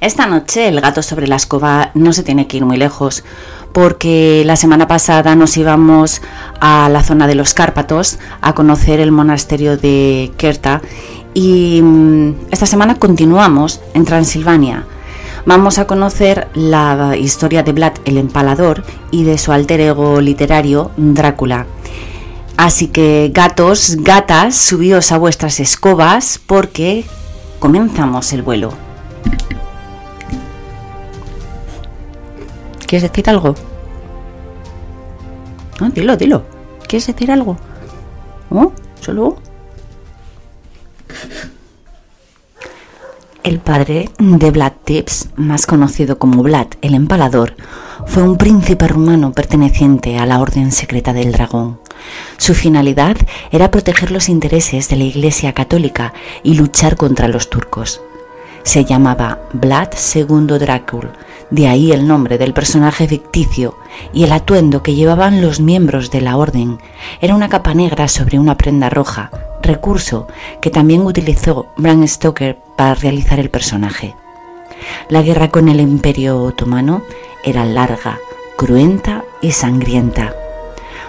Esta noche el gato sobre la escoba no se tiene que ir muy lejos, porque la semana pasada nos íbamos a la zona de los Cárpatos a conocer el monasterio de Kerta y mm, esta semana continuamos en Transilvania. Vamos a conocer la historia de Vlad el Empalador y de su alter ego literario Drácula. Así que gatos, gatas, subíos a vuestras escobas porque comenzamos el vuelo. ¿Quieres decir algo? No, dilo, dilo. ¿Quieres decir algo? ¿Oh? ¿Solo? El padre de Vlad Tips, más conocido como Vlad el Empalador, fue un príncipe rumano perteneciente a la Orden Secreta del Dragón. Su finalidad era proteger los intereses de la Iglesia Católica y luchar contra los turcos. Se llamaba Vlad II Drácula de ahí el nombre del personaje ficticio y el atuendo que llevaban los miembros de la orden era una capa negra sobre una prenda roja, recurso que también utilizó Bram Stoker para realizar el personaje. La guerra con el Imperio Otomano era larga, cruenta y sangrienta.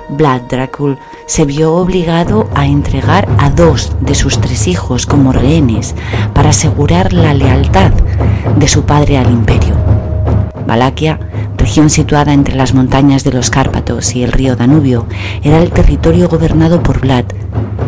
Vlad Dracul se vio obligado a entregar a dos de sus tres hijos como rehenes para asegurar la lealtad de su padre al imperio. Valaquia, región situada entre las montañas de los Cárpatos y el río Danubio, era el territorio gobernado por Vlad.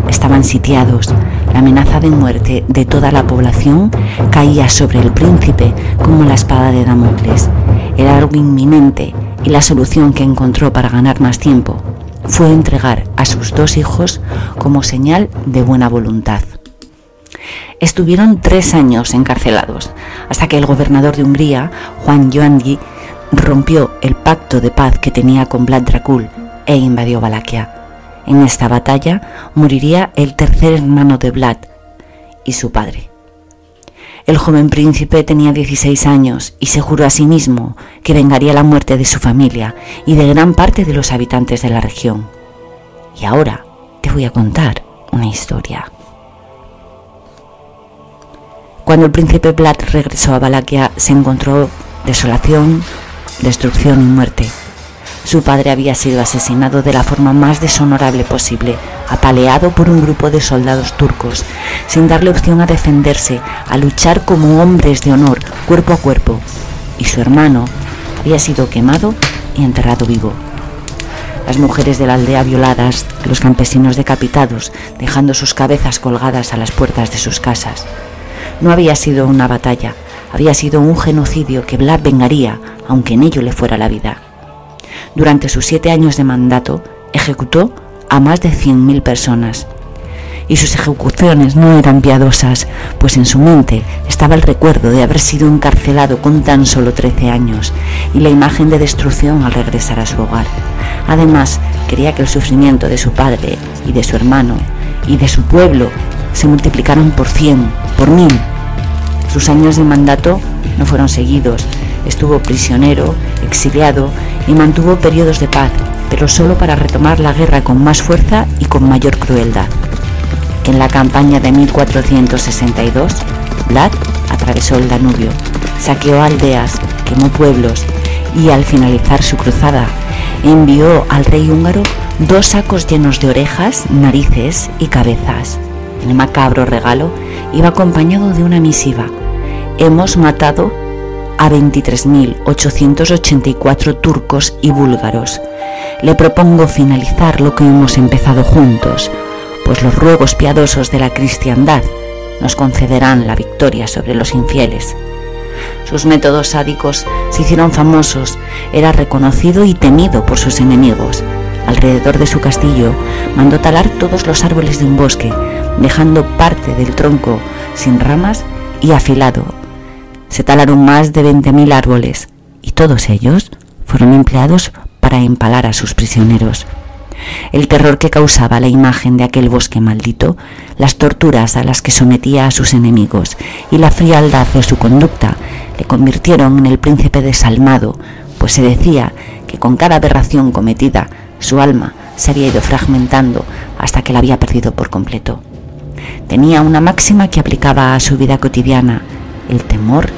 Estaban sitiados. La amenaza de muerte de toda la población caía sobre el príncipe como la espada de Damocles. Era algo inminente y la solución que encontró para ganar más tiempo fue entregar a sus dos hijos como señal de buena voluntad. Estuvieron tres años encarcelados, hasta que el gobernador de Hungría, Juan Joandi, rompió el pacto de paz que tenía con Vlad Dracul e invadió Valaquia. En esta batalla moriría el tercer hermano de Vlad y su padre. El joven príncipe tenía 16 años y se juró a sí mismo que vengaría la muerte de su familia y de gran parte de los habitantes de la región. Y ahora te voy a contar una historia. Cuando el príncipe Vlad regresó a Valaquia se encontró desolación, destrucción y muerte. Su padre había sido asesinado de la forma más deshonorable posible, apaleado por un grupo de soldados turcos, sin darle opción a defenderse, a luchar como hombres de honor, cuerpo a cuerpo. Y su hermano había sido quemado y enterrado vivo. Las mujeres de la aldea violadas, los campesinos decapitados, dejando sus cabezas colgadas a las puertas de sus casas. No había sido una batalla, había sido un genocidio que Vlad vengaría, aunque en ello le fuera la vida. Durante sus siete años de mandato, ejecutó a más de 100.000 personas. Y sus ejecuciones no eran piadosas, pues en su mente estaba el recuerdo de haber sido encarcelado con tan solo 13 años y la imagen de destrucción al regresar a su hogar. Además, quería que el sufrimiento de su padre y de su hermano y de su pueblo se multiplicaron por 100, por mil sus años de mandato no fueron seguidos. Estuvo prisionero, exiliado y mantuvo periodos de paz, pero solo para retomar la guerra con más fuerza y con mayor crueldad. En la campaña de 1462, Vlad atravesó el Danubio, saqueó aldeas, quemó pueblos y al finalizar su cruzada envió al rey húngaro dos sacos llenos de orejas, narices y cabezas. El macabro regalo iba acompañado de una misiva hemos matado a 23.884 turcos y búlgaros. Le propongo finalizar lo que hemos empezado juntos, pues los ruegos piadosos de la cristiandad nos concederán la victoria sobre los infieles. Sus métodos sádicos se hicieron famosos, era reconocido y temido por sus enemigos. Alrededor de su castillo mandó talar todos los árboles de un bosque, dejando parte del tronco sin ramas y afilado se talaron más de 20.000 árboles y todos ellos fueron empleados para empalar a sus prisioneros. El terror que causaba la imagen de aquel bosque maldito, las torturas a las que sometía a sus enemigos y la frialdad de su conducta le convirtieron en el príncipe desalmado, pues se decía que con cada aberración cometida su alma se había ido fragmentando hasta que la había perdido por completo. Tenía una máxima que aplicaba a su vida cotidiana, el temor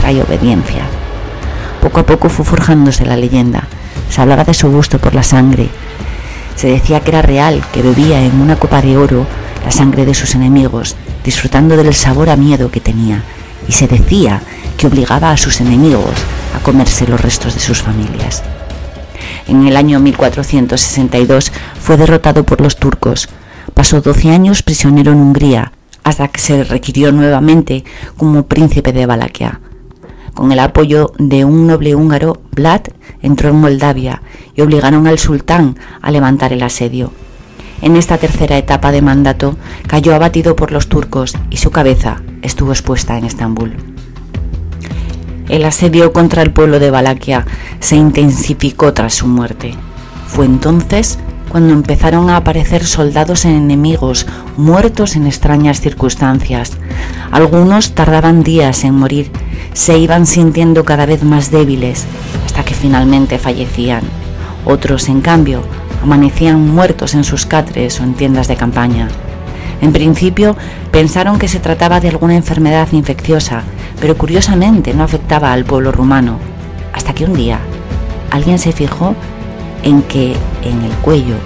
trae obediencia. Poco a poco fue forjándose la leyenda, se hablaba de su gusto por la sangre, se decía que era real, que bebía en una copa de oro la sangre de sus enemigos, disfrutando del sabor a miedo que tenía, y se decía que obligaba a sus enemigos a comerse los restos de sus familias. En el año 1462 fue derrotado por los turcos. Pasó 12 años prisionero en Hungría, hasta que se requirió nuevamente como príncipe de Valaquia. Con el apoyo de un noble húngaro, Vlad entró en Moldavia y obligaron al sultán a levantar el asedio. En esta tercera etapa de mandato cayó abatido por los turcos y su cabeza estuvo expuesta en Estambul. El asedio contra el pueblo de Valaquia se intensificó tras su muerte. Fue entonces cuando empezaron a aparecer soldados enemigos muertos en extrañas circunstancias. Algunos tardaban días en morir, se iban sintiendo cada vez más débiles hasta que finalmente fallecían. Otros, en cambio, amanecían muertos en sus catres o en tiendas de campaña. En principio pensaron que se trataba de alguna enfermedad infecciosa, pero curiosamente no afectaba al pueblo rumano, hasta que un día alguien se fijó en que en el cuello,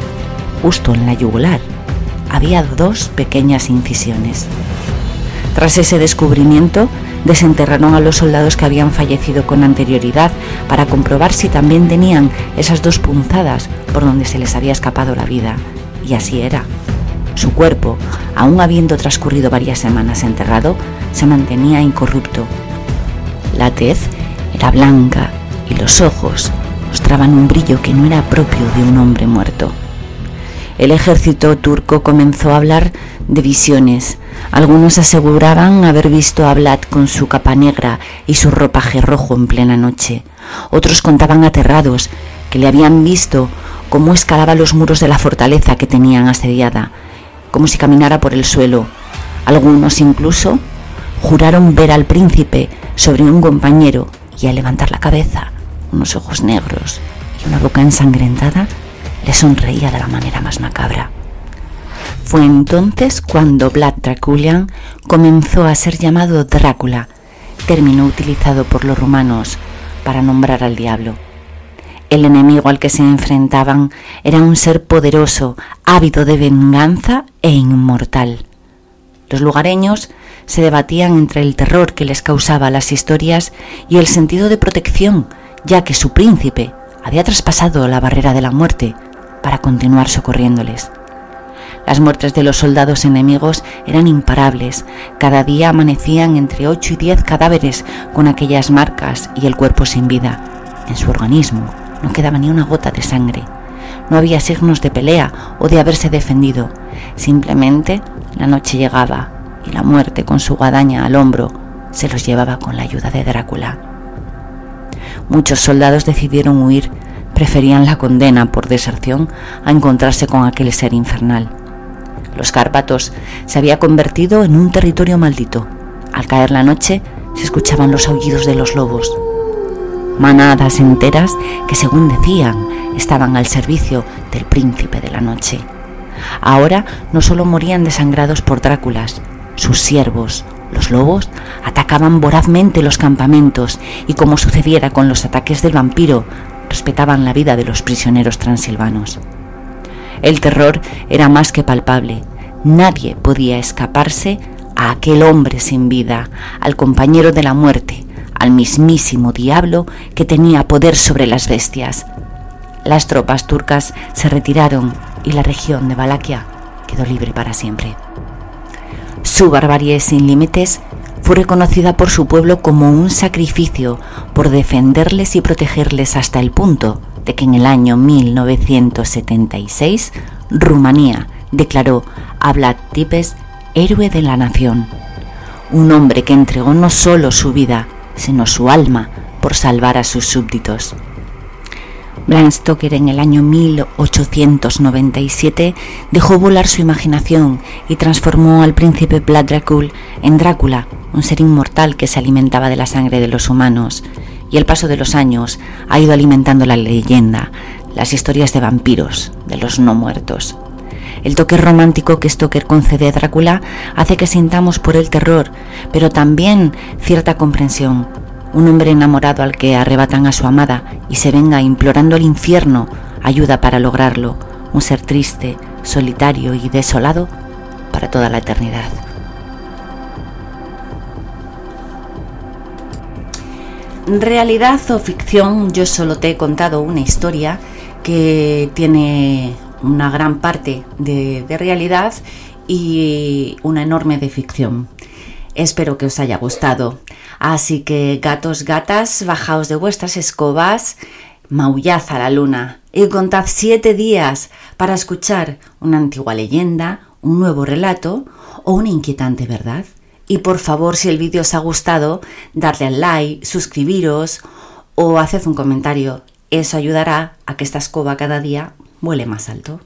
justo en la yugular, había dos pequeñas incisiones. Tras ese descubrimiento, desenterraron a los soldados que habían fallecido con anterioridad para comprobar si también tenían esas dos punzadas por donde se les había escapado la vida. Y así era. Su cuerpo, aún habiendo transcurrido varias semanas enterrado, se mantenía incorrupto. La tez era blanca y los ojos mostraban un brillo que no era propio de un hombre muerto. El ejército turco comenzó a hablar de visiones. Algunos aseguraban haber visto a Vlad con su capa negra y su ropaje rojo en plena noche. Otros contaban aterrados que le habían visto cómo escalaba los muros de la fortaleza que tenían asediada, como si caminara por el suelo. Algunos incluso juraron ver al príncipe sobre un compañero y al levantar la cabeza, unos ojos negros y una boca ensangrentada le sonreía de la manera más macabra. Fue entonces cuando Vlad Draculian comenzó a ser llamado Drácula, término utilizado por los romanos para nombrar al diablo. El enemigo al que se enfrentaban era un ser poderoso, ávido de venganza e inmortal. Los lugareños se debatían entre el terror que les causaba las historias y el sentido de protección, ya que su príncipe había traspasado la barrera de la muerte para continuar socorriéndoles. Las muertes de los soldados enemigos eran imparables. Cada día amanecían entre 8 y 10 cadáveres con aquellas marcas y el cuerpo sin vida. En su organismo no quedaba ni una gota de sangre. No había signos de pelea o de haberse defendido. Simplemente la noche llegaba y la muerte con su guadaña al hombro se los llevaba con la ayuda de Drácula. Muchos soldados decidieron huir preferían la condena por deserción a encontrarse con aquel ser infernal. Los Cárpatos se había convertido en un territorio maldito. Al caer la noche se escuchaban los aullidos de los lobos. Manadas enteras que, según decían, estaban al servicio del príncipe de la noche. Ahora no solo morían desangrados por Dráculas, sus siervos, los lobos, atacaban vorazmente los campamentos y como sucediera con los ataques del vampiro, respetaban la vida de los prisioneros transilvanos. El terror era más que palpable. Nadie podía escaparse a aquel hombre sin vida, al compañero de la muerte, al mismísimo diablo que tenía poder sobre las bestias. Las tropas turcas se retiraron y la región de Valaquia quedó libre para siempre. Su barbarie sin límites fue reconocida por su pueblo como un sacrificio por defenderles y protegerles hasta el punto de que en el año 1976 Rumanía declaró a Vlad Tipes héroe de la nación, un hombre que entregó no solo su vida, sino su alma por salvar a sus súbditos. Bram Stoker en el año 1897 dejó volar su imaginación y transformó al príncipe Vlad Dracul en Drácula, un ser inmortal que se alimentaba de la sangre de los humanos, y el paso de los años ha ido alimentando la leyenda, las historias de vampiros, de los no muertos. El toque romántico que Stoker concede a Drácula hace que sintamos por el terror, pero también cierta comprensión. Un hombre enamorado al que arrebatan a su amada y se venga implorando al infierno ayuda para lograrlo. Un ser triste, solitario y desolado para toda la eternidad. Realidad o ficción, yo solo te he contado una historia que tiene una gran parte de, realidad y una enorme de ficción. Espero que os haya gustado. Así que gatos, gatas, bajaos de vuestras escobas, maullad a la luna y contad siete días para escuchar una antigua leyenda, un nuevo relato o una inquietante verdad. Y por favor, si el vídeo os ha gustado, darle al like, suscribiros o haced un comentario. Eso ayudará a que esta escoba cada día vuele más alto.